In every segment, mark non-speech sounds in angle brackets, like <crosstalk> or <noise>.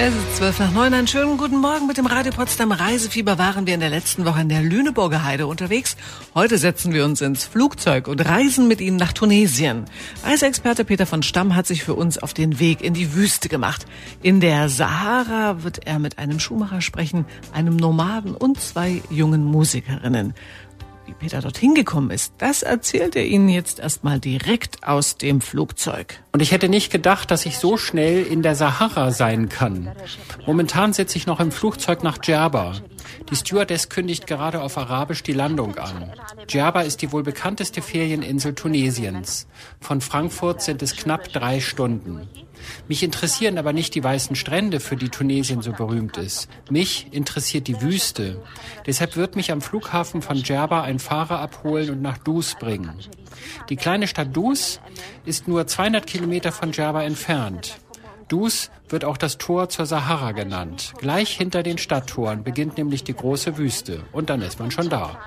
Es ist zwölf nach neun. Einen schönen guten Morgen. Mit dem Radio Potsdam Reisefieber waren wir in der letzten Woche in der Lüneburger Heide unterwegs. Heute setzen wir uns ins Flugzeug und reisen mit Ihnen nach Tunesien. Reiseexperte Peter von Stamm hat sich für uns auf den Weg in die Wüste gemacht. In der Sahara wird er mit einem Schuhmacher sprechen, einem Nomaden und zwei jungen Musikerinnen. Wie Peter dorthin gekommen ist, das erzählt er Ihnen jetzt erstmal direkt aus dem Flugzeug. Und ich hätte nicht gedacht, dass ich so schnell in der Sahara sein kann. Momentan sitze ich noch im Flugzeug nach Djerba. Die Stewardess kündigt gerade auf Arabisch die Landung an. Djerba ist die wohl bekannteste Ferieninsel Tunesiens. Von Frankfurt sind es knapp drei Stunden. Mich interessieren aber nicht die weißen Strände, für die Tunesien so berühmt ist. Mich interessiert die Wüste. Deshalb wird mich am Flughafen von Djerba ein Fahrer abholen und nach Dus bringen. Die kleine Stadt Dus ist nur 200 Kilometer von Djerba entfernt. Dus wird auch das Tor zur Sahara genannt. Gleich hinter den Stadttoren beginnt nämlich die große Wüste und dann ist man schon da.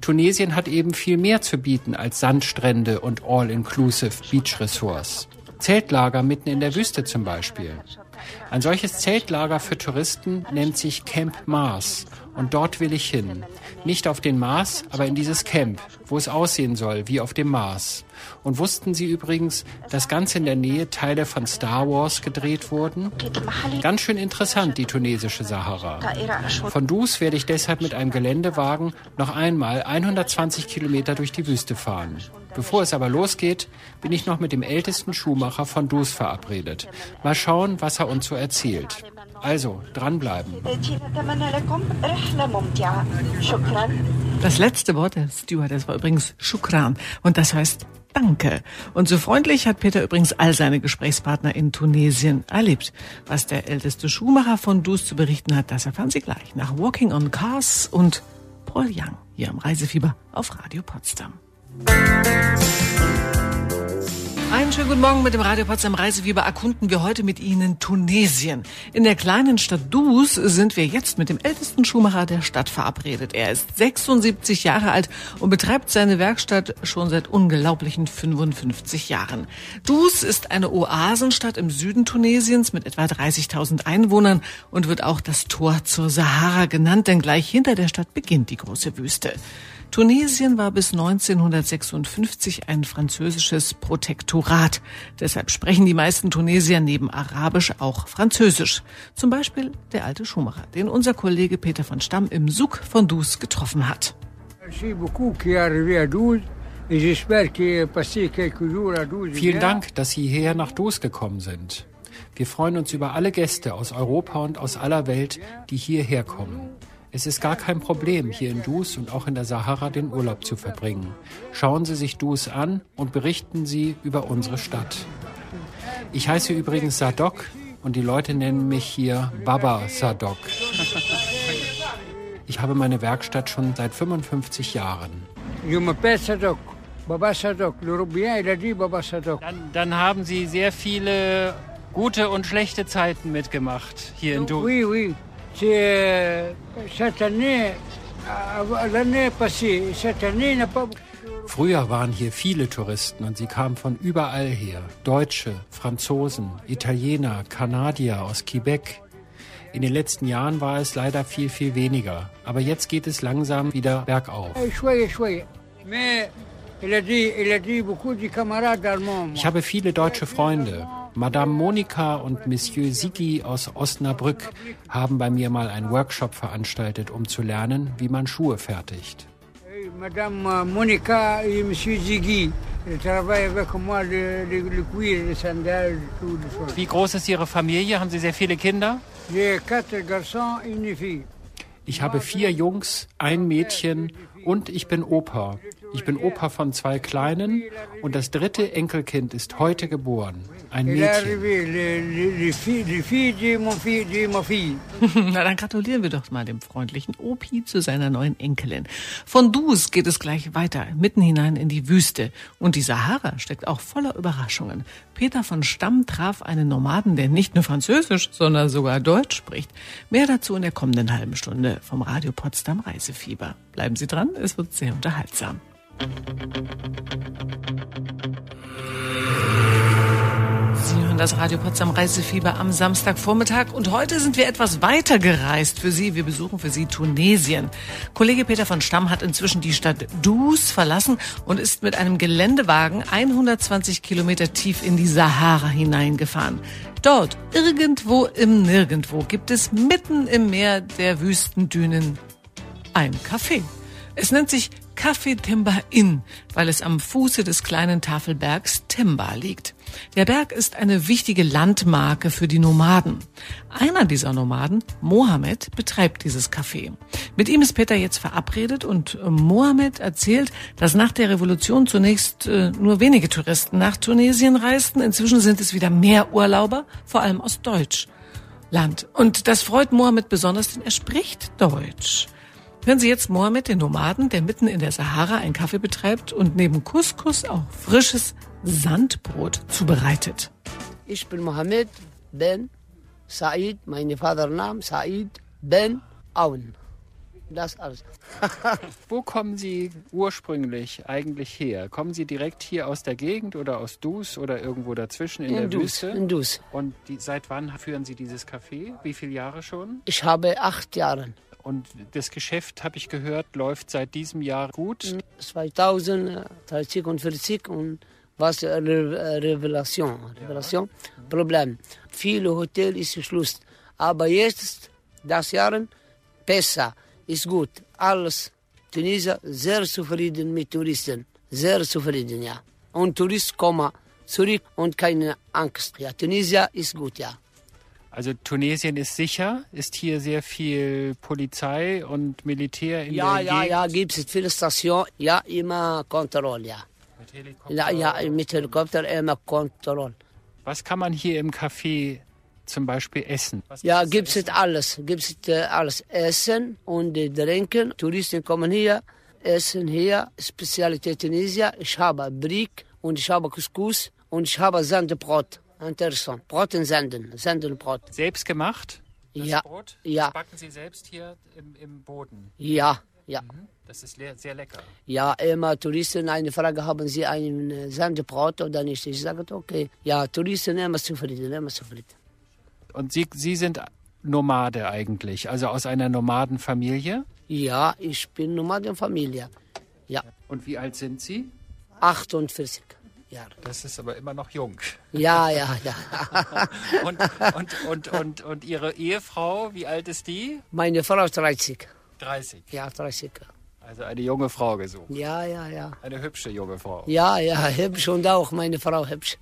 Tunesien hat eben viel mehr zu bieten als Sandstrände und All-Inclusive Beach Resorts. Zeltlager mitten in der Wüste zum Beispiel. Ein solches Zeltlager für Touristen nennt sich Camp Mars und dort will ich hin. Nicht auf den Mars, aber in dieses Camp, wo es aussehen soll wie auf dem Mars. Und wussten Sie übrigens, dass ganz in der Nähe Teile von Star Wars gedreht wurden? Ganz schön interessant, die tunesische Sahara. Von Dus werde ich deshalb mit einem Geländewagen noch einmal 120 Kilometer durch die Wüste fahren. Bevor es aber losgeht, bin ich noch mit dem ältesten Schuhmacher von Dus verabredet. Mal schauen, was er uns so erzählt. Also, dranbleiben. Das letzte Wort der Stewardess war übrigens Shukran und das heißt Danke. Und so freundlich hat Peter übrigens all seine Gesprächspartner in Tunesien erlebt. Was der älteste Schuhmacher von Dus zu berichten hat, das erfahren Sie gleich nach Walking on Cars und Paul Young hier am Reisefieber auf Radio Potsdam. Einen schönen guten Morgen mit dem Radio Potsdam Reisefieber erkunden wir heute mit Ihnen Tunesien. In der kleinen Stadt Dus sind wir jetzt mit dem ältesten Schuhmacher der Stadt verabredet. Er ist 76 Jahre alt und betreibt seine Werkstatt schon seit unglaublichen 55 Jahren. Dus ist eine Oasenstadt im Süden Tunesiens mit etwa 30.000 Einwohnern und wird auch das Tor zur Sahara genannt, denn gleich hinter der Stadt beginnt die große Wüste. Tunesien war bis 1956 ein französisches Protektorat. Deshalb sprechen die meisten Tunesier neben Arabisch auch Französisch. Zum Beispiel der alte Schuhmacher, den unser Kollege Peter von Stamm im Suk von Dus getroffen hat. Vielen Dank, dass Sie hierher nach Dus gekommen sind. Wir freuen uns über alle Gäste aus Europa und aus aller Welt, die hierher kommen. Es ist gar kein Problem, hier in Dus und auch in der Sahara den Urlaub zu verbringen. Schauen Sie sich Dus an und berichten Sie über unsere Stadt. Ich heiße übrigens Sadok und die Leute nennen mich hier Baba Sadok. Ich habe meine Werkstatt schon seit 55 Jahren. Dann, dann haben Sie sehr viele gute und schlechte Zeiten mitgemacht hier in Dus. Oui, oui. Früher waren hier viele Touristen und sie kamen von überall her. Deutsche, Franzosen, Italiener, Kanadier aus Quebec. In den letzten Jahren war es leider viel, viel weniger. Aber jetzt geht es langsam wieder bergauf. Ich habe viele deutsche Freunde. Madame Monika und Monsieur Sigi aus Osnabrück haben bei mir mal einen Workshop veranstaltet, um zu lernen, wie man Schuhe fertigt. Madame Monika und Monsieur Sigi Wie groß ist Ihre Familie? Haben Sie sehr viele Kinder? Ich habe vier Jungs, ein Mädchen und ich bin Opa. Ich bin Opa von zwei Kleinen und das dritte Enkelkind ist heute geboren. Ein Mädchen. <laughs> Na, dann gratulieren wir doch mal dem freundlichen Opi zu seiner neuen Enkelin. Von Dus geht es gleich weiter, mitten hinein in die Wüste. Und die Sahara steckt auch voller Überraschungen. Peter von Stamm traf einen Nomaden, der nicht nur Französisch, sondern sogar Deutsch spricht. Mehr dazu in der kommenden halben Stunde vom Radio Potsdam Reisefieber. Bleiben Sie dran, es wird sehr unterhaltsam. Sie hören das Radio Potsdam Reisefieber am Samstagvormittag. Und heute sind wir etwas weiter gereist für Sie. Wir besuchen für Sie Tunesien. Kollege Peter von Stamm hat inzwischen die Stadt Dus verlassen und ist mit einem Geländewagen 120 Kilometer tief in die Sahara hineingefahren. Dort, irgendwo im Nirgendwo, gibt es mitten im Meer der Wüstendünen ein Café. Es nennt sich Café Temba Inn, weil es am Fuße des kleinen Tafelbergs Temba liegt. Der Berg ist eine wichtige Landmarke für die Nomaden. Einer dieser Nomaden, Mohammed, betreibt dieses Café. Mit ihm ist Peter jetzt verabredet und äh, Mohammed erzählt, dass nach der Revolution zunächst äh, nur wenige Touristen nach Tunesien reisten. Inzwischen sind es wieder mehr Urlauber, vor allem aus Deutschland. Und das freut Mohammed besonders, denn er spricht Deutsch. Hören Sie jetzt Mohammed, den Nomaden, der mitten in der Sahara einen Kaffee betreibt und neben Couscous auch frisches Sandbrot zubereitet. Ich bin Mohammed Ben Said, mein Vatername Said Ben Aoun. Das alles. <laughs> Wo kommen Sie ursprünglich eigentlich her? Kommen Sie direkt hier aus der Gegend oder aus Dus oder irgendwo dazwischen in, In der Dus, Wüste? in Dus. Und die, seit wann führen Sie dieses Café? Wie viele Jahre schon? Ich habe acht Jahre. Und das Geschäft, habe ich gehört, läuft seit diesem Jahr gut. 2030 und 40 und was äh, Re äh, Revelation, Revelation, Problem. Viele Hotels ist Schluss. Aber jetzt, das Jahr, besser, ist gut. Alles, Tunesier sehr zufrieden mit Touristen. Sehr zufrieden, ja. Und Touristen kommen zurück und keine Angst. Ja, Tunesier ist gut, ja. Also Tunesien ist sicher, ist hier sehr viel Polizei und Militär in Ja, der ja, Gegend. ja, gibt es viele Stationen, ja, immer Kontrolle, ja. Mit Helikopter. Ja, ja, mit Helikopter immer Kontrolle. Was kann man hier im Café zum Beispiel essen? Ja, gibt es alles. Gibt es äh, alles. Essen und äh, Trinken. Touristen kommen hier, essen hier. Spezialität Tunesier. Ich habe Brick und ich habe Couscous und ich habe Sandbrot. Interessant. Brot und Sanden. Sandenbrot. Selbst gemacht? Das Ja, Brot? ja. Das backen Sie selbst hier im, im Boden. Ja, ja. Das ist le sehr lecker. Ja, immer Touristen eine Frage, haben sie ein äh, Sandbrot oder nicht? Ich sage, okay. Ja, Touristen immer zufrieden, immer zufrieden. Und Sie, Sie sind Nomade eigentlich, also aus einer Nomadenfamilie. Ja, ich bin Nomadenfamilie. Ja, Und wie alt sind Sie? 48 Jahre. Das ist aber immer noch jung. Ja, ja, ja. <laughs> Und, und, und, und, und Ihre Ehefrau, wie alt ist die? Meine Frau ist 30. 30. Ja, 30. Also eine junge Frau gesucht. Ja, ja, ja. Eine hübsche junge Frau. Ja, ja, hübsch und auch meine Frau hübsch.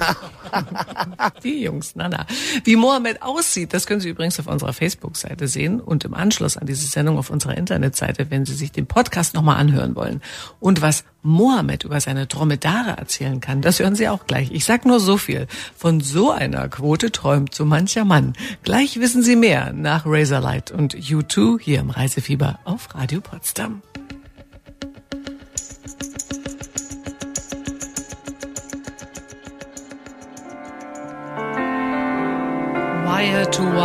<laughs> Die Jungs, na na. Wie Mohammed aussieht, das können Sie übrigens auf unserer Facebook-Seite sehen und im Anschluss an diese Sendung auf unserer Internetseite, wenn Sie sich den Podcast nochmal anhören wollen. Und was Mohammed über seine Dromedare erzählen kann, das hören Sie auch gleich. Ich sag nur so viel. Von so einer Quote träumt so mancher Mann. Gleich wissen Sie mehr nach Razorlight und U2 hier im Reisefieber auf Radio Potsdam.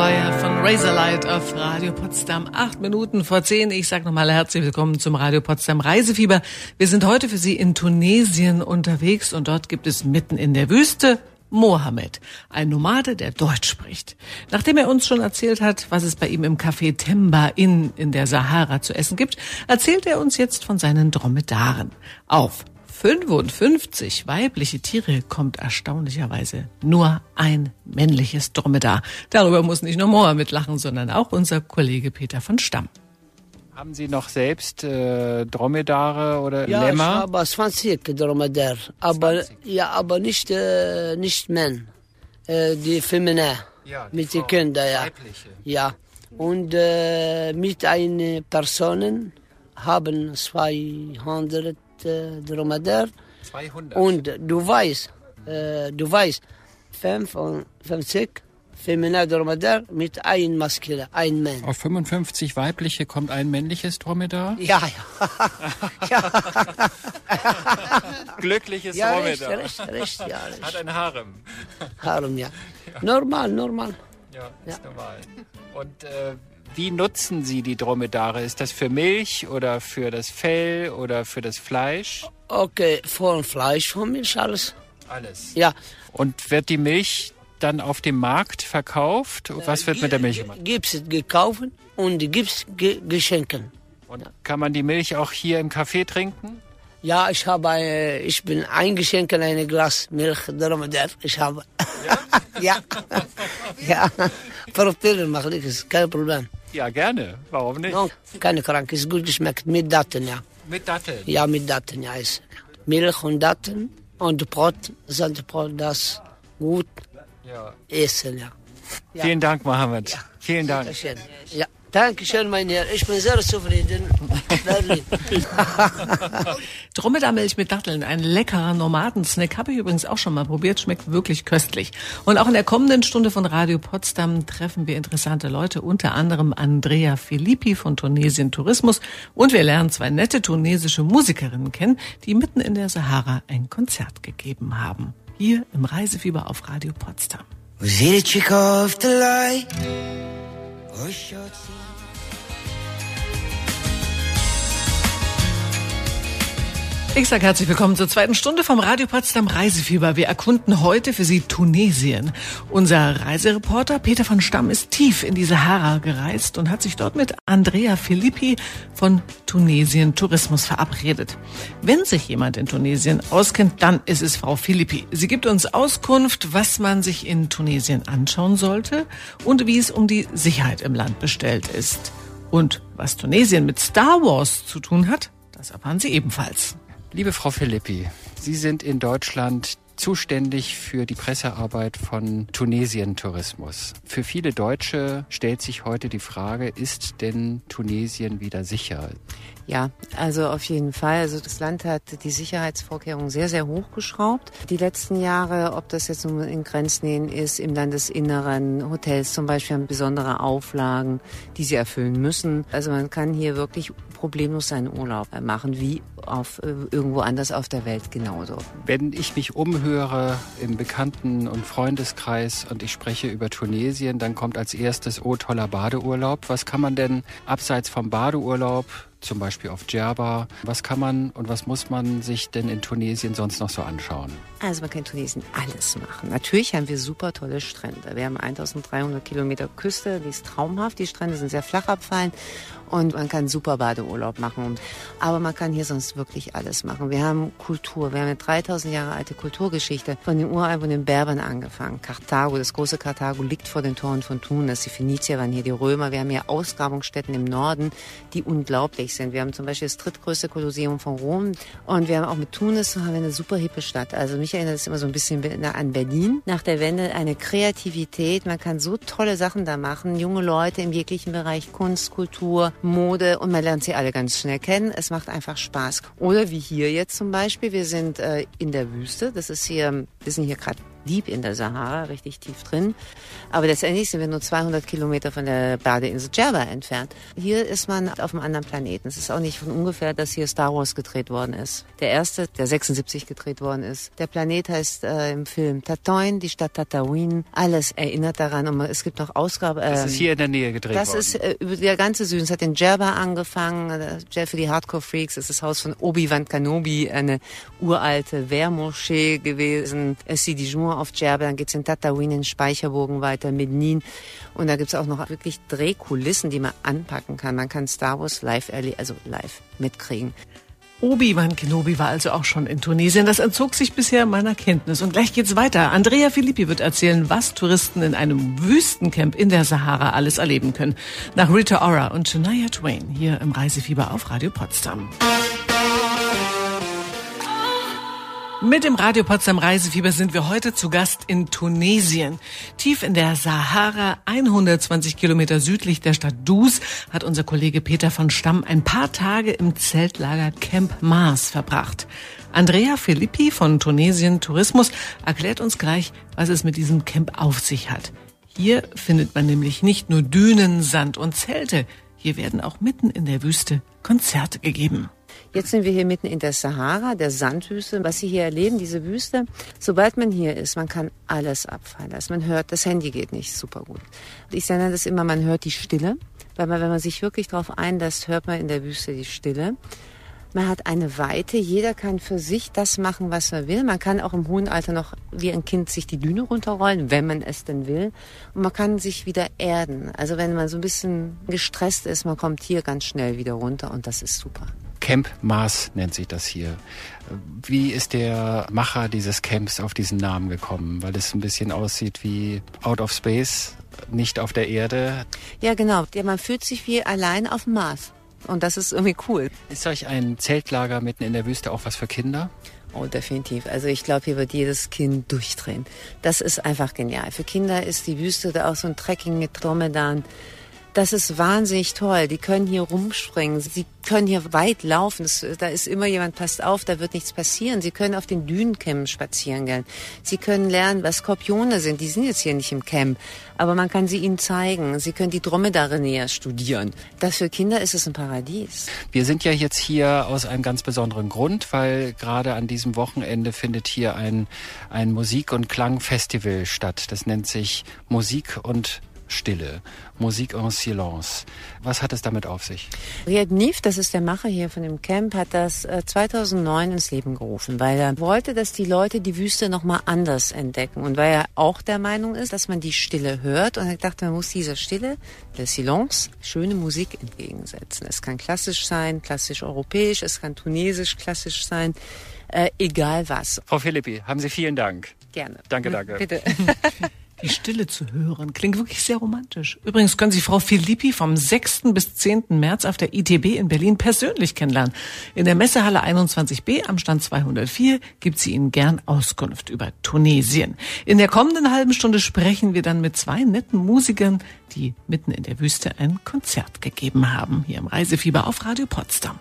Wire von Razorlight auf Radio Potsdam. Acht Minuten vor zehn. Ich sage nochmal herzlich willkommen zum Radio Potsdam Reisefieber. Wir sind heute für Sie in Tunesien unterwegs und dort gibt es mitten in der Wüste Mohammed, ein Nomade, der Deutsch spricht. Nachdem er uns schon erzählt hat, was es bei ihm im Café Temba Inn in der Sahara zu essen gibt, erzählt er uns jetzt von seinen Dromedaren. Auf 55 weibliche Tiere kommt erstaunlicherweise nur ein männliches Dromedar. Darüber muss nicht nur Mohammed lachen, sondern auch unser Kollege Peter von Stamm. Haben Sie noch selbst äh, Dromedare oder Ja, ich Lämmer? habe 20 Dromedar, aber 20. ja, aber nicht äh, nicht Männer, äh, die Feminin Ja, die mit den Frau- Kindern, ja. weibliche. Ja, und äh, mit einer Person haben 200 äh, Dromedar 200. und du weißt, äh, du weißt, 55 Feminin Dromedar mit einem Maskulin, ein Mann. Auf 55 weibliche kommt ein männliches Dromedar. <laughs> Ja, ja. <laughs> <laughs> Glückliches Ja, recht, Dromedar. recht, recht, ja, recht. Hat ein Harem. Harum, ja. Normal, normal. Ja, ist normal. Und äh, wie nutzen Sie die Dromedare? Ist das für Milch oder für das Fell oder für das Fleisch? Okay, von Fleisch, von Milch, alles. Alles. Ja, Und wird die Milch dann auf dem Markt verkauft? Was wird mit der Milch gemacht? Gibt es gekauft und gibt es ge geschenken. Und kann man die Milch auch hier im Café trinken? Ja, ich habe, eine, ich bin eingeschenkt in ein Glas Milch, darum darf ich habe. Ja? <laughs> ja. ja. Probieren mache ich, kein Problem. Ja, gerne. Warum nicht? No, keine Krank, ist gut geschmeckt, mit Daten, ja. Mit Datteln? Ja, mit Daten, ja. Ist Milch und Daten und Brot, Sandbrot, das gut Ja. essen, ja. ja. Vielen Dank, Mohammed. Vielen Dank. Dankeschön. Ja. Dankeschön, mein Herr. Ich bin sehr zufrieden. Berlin. <laughs> Dromedar-Milch mit Datteln, ein leckerer Nomadensnack, habe ich übrigens auch schon mal probiert, schmeckt wirklich köstlich. Und auch in der kommenden Stunde von Radio Potsdam treffen wir interessante Leute, unter anderem Andrea Filippi von Tunesien Tourismus und wir lernen zwei nette tunesische Musikerinnen kennen, die mitten in der Sahara ein Konzert gegeben haben. Hier im Reisefieber auf Radio Potsdam. Was he the trick of the light? Or short Ich sage herzlich willkommen zur zweiten Stunde vom Radio Potsdam Reisefieber. Wir erkunden heute für Sie Tunesien. Unser Reisereporter Peter von Stamm ist tief in die Sahara gereist und hat sich dort mit Andrea Filippi von Tunesien Tourismus verabredet. Wenn sich jemand in Tunesien auskennt, dann ist es Frau Filippi. Sie gibt uns Auskunft, was man sich in Tunesien anschauen sollte und wie es um die Sicherheit im Land bestellt ist. Und was Tunesien mit Star Wars zu tun hat, das erfahren Sie ebenfalls. Liebe Frau Filippi, Sie sind in Deutschland zuständig für die Pressearbeit von Tunesien Tourismus. Für viele Deutsche stellt sich heute die Frage, ist denn Tunesien wieder sicher? Ja, also auf jeden Fall. Also das Land hat die Sicherheitsvorkehrungen sehr, sehr hochgeschraubt. Die letzten Jahre, ob das jetzt nun in Grenznähen ist, im Landesinneren, Hotels zum Beispiel haben besondere Auflagen, die sie erfüllen müssen. Also man kann hier wirklich problemlos seinen Urlaub machen, wie auf äh, irgendwo anders auf der Welt genauso. Wenn ich mich umhöre im Bekannten- und Freundeskreis und ich spreche über Tunesien, dann kommt als erstes, oh toller Badeurlaub. Was kann man denn abseits vom Badeurlaub zum Beispiel auf Djerba. Was kann man und was muss man sich denn in Tunesien sonst noch so anschauen? Also man kann in Tunesien alles machen. Natürlich haben wir super tolle Strände. Wir haben 1300 Kilometer Küste, die ist traumhaft. Die Strände sind sehr flach abfallen und man kann super Badeurlaub machen. Aber man kann hier sonst wirklich alles machen. Wir haben Kultur. Wir haben eine 3000 Jahre alte Kulturgeschichte von den uralten Berbern angefangen. Karthago, das große Karthago liegt vor den Toren von Tunis. Die Phönizier waren hier, die Römer. Wir haben hier Ausgrabungsstätten im Norden, die unglaublich sind. Wir haben zum Beispiel das drittgrößte Kolosseum von Rom und wir haben auch mit Tunis haben wir eine super hippe Stadt. Also mich erinnert es immer so ein bisschen an Berlin. Nach der Wende eine Kreativität. Man kann so tolle Sachen da machen. Junge Leute im jeglichen Bereich Kunst, Kultur, Mode und man lernt sie alle ganz schnell kennen. Es macht einfach Spaß. Oder wie hier jetzt zum Beispiel. Wir sind äh, in der Wüste. Das ist hier, wir sind hier gerade deep in der Sahara, richtig tief drin. Aber letztendlich sind wir nur 200 Kilometer von der Badeinsel Djerba entfernt. Hier ist man auf einem anderen Planeten. Es ist auch nicht von ungefähr, dass hier Star Wars gedreht worden ist. Der erste, der 76 gedreht worden ist. Der Planet heißt äh, im Film Tatooine, die Stadt Tatooine. Alles erinnert daran. Und es gibt noch Ausgabe. Das ähm, ist hier in der Nähe gedreht das worden. ist äh, über der ganze Süden. Es hat in Djerba angefangen. Äh, für die Hardcore-Freaks. Es ist das Haus von Obi-Wan Kenobi, eine uralte Wehrmoschee gewesen. Es ist die Jour auf Djerba. Dann geht's in Tatooine, in Speicherbogen weiter, Medellin. Und da gibt's auch noch wirklich Drehkulissen, die man anpacken kann. Man kann Star Wars live also live mitkriegen. Obi-Wan Kenobi war also auch schon in Tunesien. Das entzog sich bisher meiner Kenntnis. Und gleich geht's weiter. Andrea Filippi wird erzählen, was Touristen in einem Wüstencamp in der Sahara alles erleben können. Nach Rita Ora und Shania Twain hier im Reisefieber auf Radio Potsdam. Mit dem Radio Potsdam Reisefieber sind wir heute zu Gast in Tunesien. Tief in der Sahara, 120 Kilometer südlich der Stadt Dus, hat unser Kollege Peter von Stamm ein paar Tage im Zeltlager Camp Mars verbracht. Andrea Filippi von Tunesien Tourismus erklärt uns gleich, was es mit diesem Camp auf sich hat. Hier findet man nämlich nicht nur Dünen, Sand und Zelte. Hier werden auch mitten in der Wüste Konzerte gegeben. Jetzt sind wir hier mitten in der Sahara, der Sandwüste. Was Sie hier erleben, diese Wüste, sobald man hier ist, man kann alles abfallen lassen. Man hört, das Handy geht nicht super gut. Ich nenne das immer, man hört die Stille. Weil man, wenn man sich wirklich darauf einlässt, hört man in der Wüste die Stille. Man hat eine Weite. Jeder kann für sich das machen, was er will. Man kann auch im hohen Alter noch wie ein Kind sich die Düne runterrollen, wenn man es denn will. Und man kann sich wieder erden. Also wenn man so ein bisschen gestresst ist, man kommt hier ganz schnell wieder runter und das ist super. Camp Mars nennt sich das hier. Wie ist der Macher dieses Camps auf diesen Namen gekommen? Weil es ein bisschen aussieht wie Out of Space, nicht auf der Erde. Ja, genau. Ja, man fühlt sich wie allein auf dem Mars. Und das ist irgendwie cool. Ist solch ein Zeltlager mitten in der Wüste auch was für Kinder? Oh, definitiv. Also ich glaube, hier wird jedes Kind durchdrehen. Das ist einfach genial. Für Kinder ist die Wüste da auch so ein Trekking mit Dromedaren. Das ist wahnsinnig toll. Die können hier rumspringen. Sie können hier weit laufen. Da ist immer jemand, passt auf, da wird nichts passieren. Sie können auf den Dünenkämmen spazieren gehen. Sie können lernen, was Skorpione sind. Die sind jetzt hier nicht im Camp. Aber man kann sie ihnen zeigen. Sie können die Dromedare näher studieren. Das für Kinder ist es ein Paradies. Wir sind ja jetzt hier aus einem ganz besonderen Grund, weil gerade an diesem Wochenende findet hier ein, ein Musik- und Klangfestival statt. Das nennt sich Musik und Stille, Musik en silence. Was hat es damit auf sich? Riad Nif, das ist der Macher hier von dem Camp, hat das 2009 äh, ins Leben gerufen, weil er wollte, dass die Leute die Wüste nochmal anders entdecken und weil er auch der Meinung ist, dass man die Stille hört und er dachte, man muss dieser Stille, der Silence, schöne Musik entgegensetzen. Es kann klassisch sein, klassisch europäisch, es kann tunesisch klassisch sein, äh, egal was. Frau Philippi, haben Sie vielen Dank. Gerne. Danke, danke. Bitte. <laughs> Die Stille zu hören klingt wirklich sehr romantisch. Übrigens können Sie Frau Filippi vom 6. bis 10. März auf der ITB in Berlin persönlich kennenlernen. In der Messehalle 21b am Stand 204 gibt sie Ihnen gern Auskunft über Tunesien. In der kommenden halben Stunde sprechen wir dann mit zwei netten Musikern, die mitten in der Wüste ein Konzert gegeben haben. Hier im Reisefieber auf Radio Potsdam.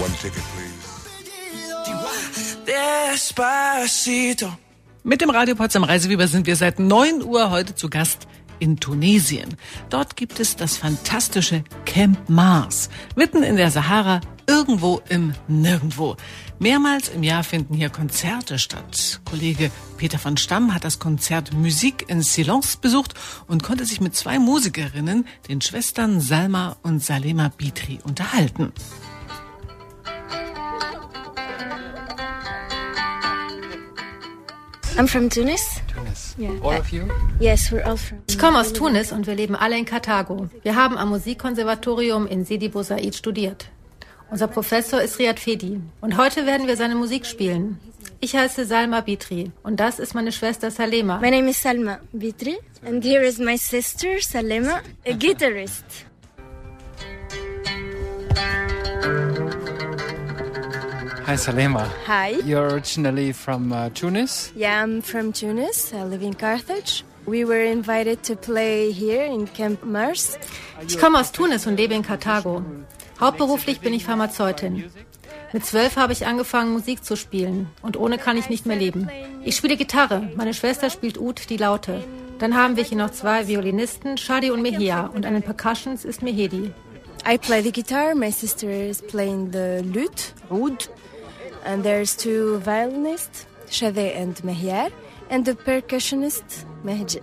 One ticket, please. Despacito. Mit dem Radio Potsdam Reisewieber sind wir seit 9 Uhr heute zu Gast in Tunesien. Dort gibt es das fantastische Camp Mars, mitten in der Sahara, irgendwo im Nirgendwo. Mehrmals im Jahr finden hier Konzerte statt. Kollege Peter von Stamm hat das Konzert Musik in Silence besucht und konnte sich mit zwei Musikerinnen, den Schwestern Salma und Salema Bitri, unterhalten. I'm from Tunis. Tunis. Yeah. All of you? Yes, we're all from. Ich komme aus Tunis und wir leben alle in Karthago. Wir haben am Musikkonservatorium in Sidi Bou Said studiert. Unser Professor ist Riyad Fedi und heute werden wir seine Musik spielen. Ich heiße Salma Bitri und das ist meine Schwester Salema. My name is Salma Bitri and here is my sister Salema, a guitarist. Hi, Salema. Hi. You're originally from uh, Tunis? Yeah, I'm from Tunis. I live in Carthage. We were invited to play here in Camp Mars. Ich komme aus Tunis und lebe in Karthago. Hauptberuflich bin ich Pharmazeutin. Mit zwölf habe ich angefangen, Musik zu spielen. Und ohne kann ich nicht mehr leben. Ich spiele Gitarre. Meine Schwester spielt Ud, die Laute. Dann haben wir hier noch zwei Violinisten, Shadi und Mehia. Und an den Percussions ist Mehedi. I play the guitar. My sister is playing the lute, Ud. And there's two violinists, Shade and Mehyar, and the percussionist, Mehdi.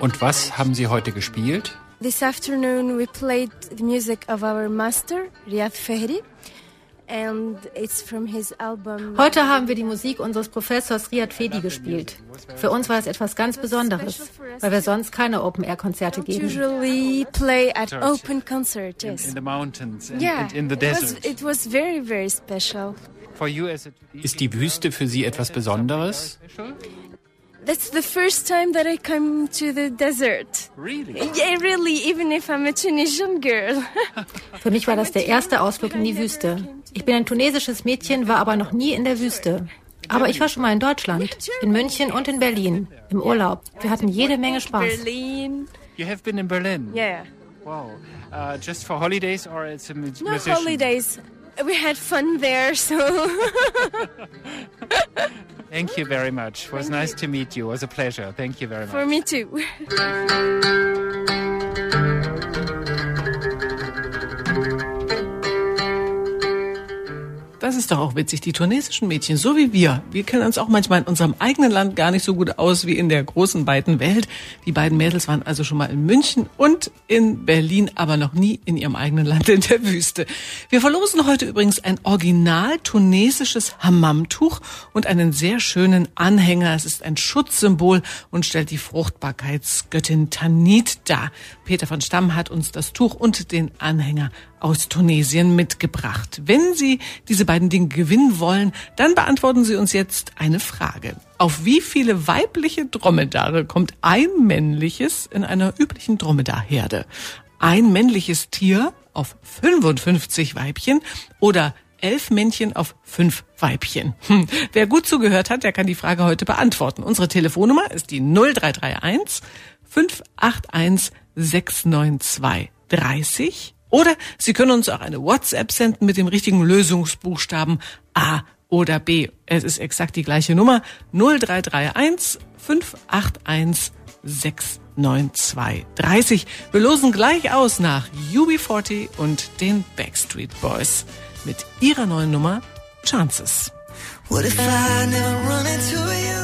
Und was haben Sie heute gespielt? This afternoon we played the music of our master, Riyad Fehri. Heute haben wir die Musik unseres Professors Riyad Fedi gespielt. Für uns war es etwas ganz Besonderes, weil wir sonst keine Open-Air-Konzerte geben. Usually play at open concert, yes. In, in the mountains and, yeah, in the desert. It was, it was very, very special. Ist die Wüste für Sie etwas Besonderes? That's the first time that I come to the desert. Really? Yeah, really, even if I'm a Tunisian girl. <laughs> Für mich war das der erste Ausflug in die Wüste. Ich bin ein tunesisches Mädchen, war aber noch nie in der Wüste. Aber ich war schon mal in Deutschland, in München und in Berlin, im Urlaub. Wir hatten jede Menge Spaß. Berlin. You have been in Berlin? Yeah. Wow. Uh, just for holidays or it's a musician? No holidays. We had fun there, so. <laughs> Thank you very much. It was Thank nice you. to meet you. It was a pleasure. Thank you very much. For me too. Das ist doch auch witzig. Die tunesischen Mädchen, so wie wir, wir kennen uns auch manchmal in unserem eigenen Land gar nicht so gut aus wie in der großen, weiten Welt. Die beiden Mädels waren also schon mal in München und in Berlin, aber noch nie in ihrem eigenen Land in der Wüste. Wir verlosen heute übrigens ein original tunesisches Hammamtuch und einen sehr schönen Anhänger. Es ist ein Schutzsymbol und stellt die Fruchtbarkeitsgöttin Tanit dar. Peter von Stamm hat uns das Tuch und den Anhänger aus Tunesien mitgebracht. Wenn Sie diese beiden Dinge gewinnen wollen, dann beantworten Sie uns jetzt eine Frage. Auf wie viele weibliche Dromedare kommt ein männliches in einer üblichen Dromedarherde? Ein männliches Tier auf 55 Weibchen oder elf Männchen auf fünf Weibchen. Hm. Wer gut zugehört hat, der kann die Frage heute beantworten. Unsere Telefonnummer ist die 0331 581 692 30. Oder Sie können uns auch eine WhatsApp senden mit dem richtigen Lösungsbuchstaben A oder B. Es ist exakt die gleiche Nummer 0331 581 692 30. Wir losen gleich aus nach UB40 und den Backstreet Boys mit ihrer neuen Nummer Chances. What if I never run into you?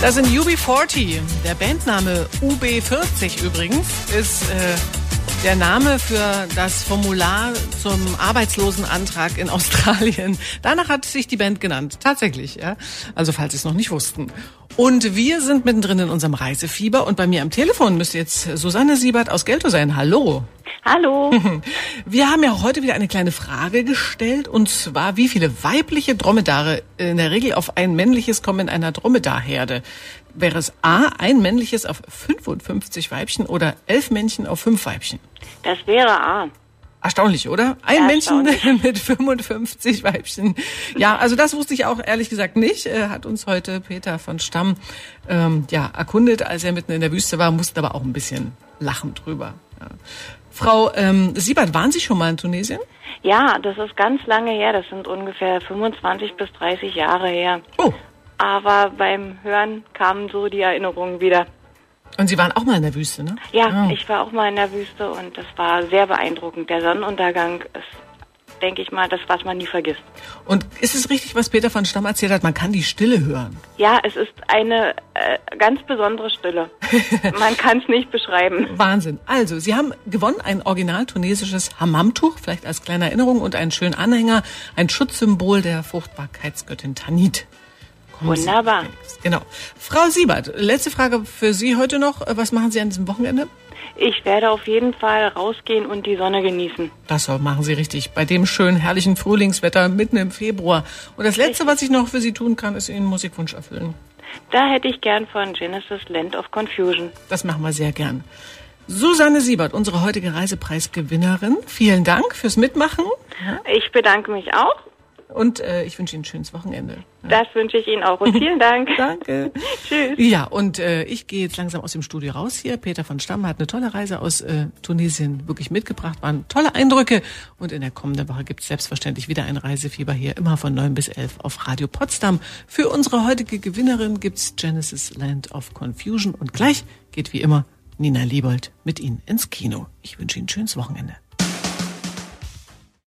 Das sind UB40. Der Bandname UB40 übrigens ist äh, der Name für das Formular zum Arbeitslosenantrag in <laughs> Australien. Danach hat sich die Band genannt. Tatsächlich, ja. Also falls Sie es noch nicht wussten. Und wir sind mittendrin in unserem Reisefieber und bei mir am Telefon müsste jetzt Susanne Siebert aus Gelto sein. Hallo. Hallo. <laughs> Wir haben ja heute wieder eine kleine Frage gestellt und zwar, wie viele weibliche Dromedare in der Regel auf ein männliches kommen in einer Dromedarherde? Wäre es A, ein männliches auf 55 Weibchen oder elf Männchen auf fünf Weibchen? Das wäre A. Erstaunlich, oder? Ein Männchen <laughs> mit 55 Weibchen. Ja, also das wusste ich auch ehrlich gesagt nicht. Äh, hat uns heute Peter von Stamm ähm, ja erkundet, als er mitten in der Wüste war, musste aber auch ein bisschen lachen drüber. Ja. Frau ähm, Siebert, waren Sie schon mal in Tunesien? Ja, das ist ganz lange her. Das sind ungefähr 25 bis 30 Jahre her. Oh. Aber beim Hören kamen so die Erinnerungen wieder. Und Sie waren auch mal in der Wüste, ne? Ja, oh. ich war auch mal in der Wüste und das war sehr beeindruckend. Der Sonnenuntergang ist, denke ich mal, das, was man nie vergisst. Und ist es richtig, was Peter von Stamm erzählt hat, man kann die Stille hören? Ja, es ist eine äh, ganz besondere Stille. <laughs> man kann es nicht beschreiben. Wahnsinn. Also, Sie haben gewonnen ein original tunesisches Hammamtuch, vielleicht als kleine Erinnerung, und einen schönen Anhänger, ein Schutzsymbol der Fruchtbarkeitsgöttin Tanit. Wunderbar. Genau. Frau Siebert, letzte Frage für Sie heute noch. Was machen Sie an diesem Wochenende? Ich werde auf jeden Fall rausgehen und die Sonne genießen. Das machen Sie richtig. Bei dem schönen, herrlichen Frühlingswetter mitten im Februar. Und das Letzte, was ich noch für Sie tun kann, ist Ihnen Musikwunsch erfüllen. Da hätte ich gern von Genesis Land of Confusion. Das machen wir sehr gern. Susanne Siebert, unsere heutige Reisepreisgewinnerin. Vielen Dank fürs Mitmachen. Ich bedanke mich auch. Und äh, ich wünsche Ihnen ein schönes Wochenende. Das wünsche ich Ihnen auch und vielen Dank. <laughs> Danke. <laughs> Tschüss. Ja, und äh, ich gehe jetzt langsam aus dem Studio raus hier. Peter von Stamm hat eine tolle Reise aus äh, Tunesien wirklich mitgebracht. Waren tolle Eindrücke. Und in der kommenden Woche gibt es selbstverständlich wieder ein Reisefieber hier, immer von 9 bis 11 auf Radio Potsdam. Für unsere heutige Gewinnerin gibt's Genesis Land of Confusion. Und gleich geht wie immer Nina Liebold mit Ihnen ins Kino. Ich wünsche Ihnen ein schönes Wochenende.